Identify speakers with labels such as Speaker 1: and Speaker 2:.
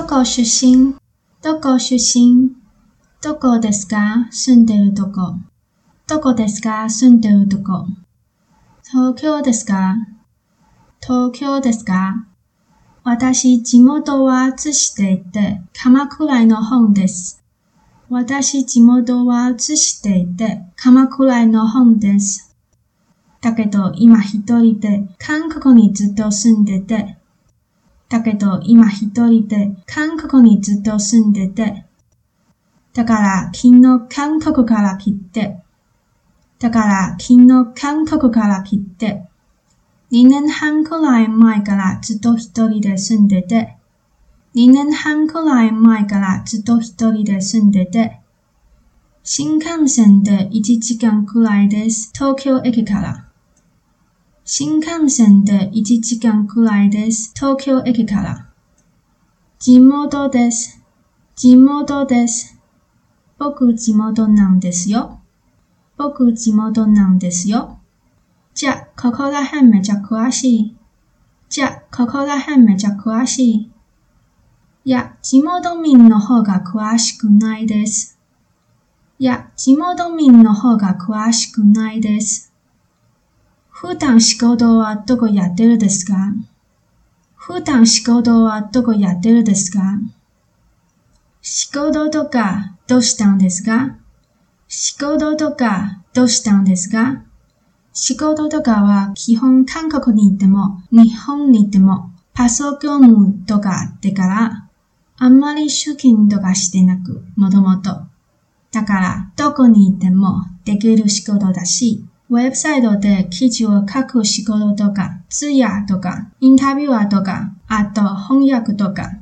Speaker 1: どこ出身？どこ出身？どこですか？住んでるとこ。どこですか？住んでるとこ。東京ですか？東京ですか？私、地元は津市でいて、鎌倉の本です。私、地元は津市でいて、鎌倉の本です。だけど、今一人で韓国にずっと住んでて、だけど、今一人で韓国にずっと住んでて、だから、昨日韓国から来て、だから、昨日韓国から来て、2年半くらい前からずっと一人で住んでて、2年半くらい前からずっと一人で住んでて、新幹線で1時間くらいです。東京駅から。新幹線で1時間くらいです。東京駅から。地元です。地元です。僕地元なんですよ。僕地元なんですよ。じゃ、ここら辺めちゃ詳しい。じゃ、ここら辺めちゃ詳しい。いや、地元民の方が詳しくないです。いや、地元民の方が詳しくないです。普段仕事はどこやってるですか？普段仕事はどこやってるですか？仕事とかどうしたんですか？仕事とかどうしたんですか？仕事とかは基本韓国にいても日本にいてもパソコンとかあってからあんまり出勤とかしてなくもともと。だからどこにいてもできる仕事だし、ウェブサイトで記事を書く仕事とか、通訳とか、インタビュアーとか、あと翻訳とか、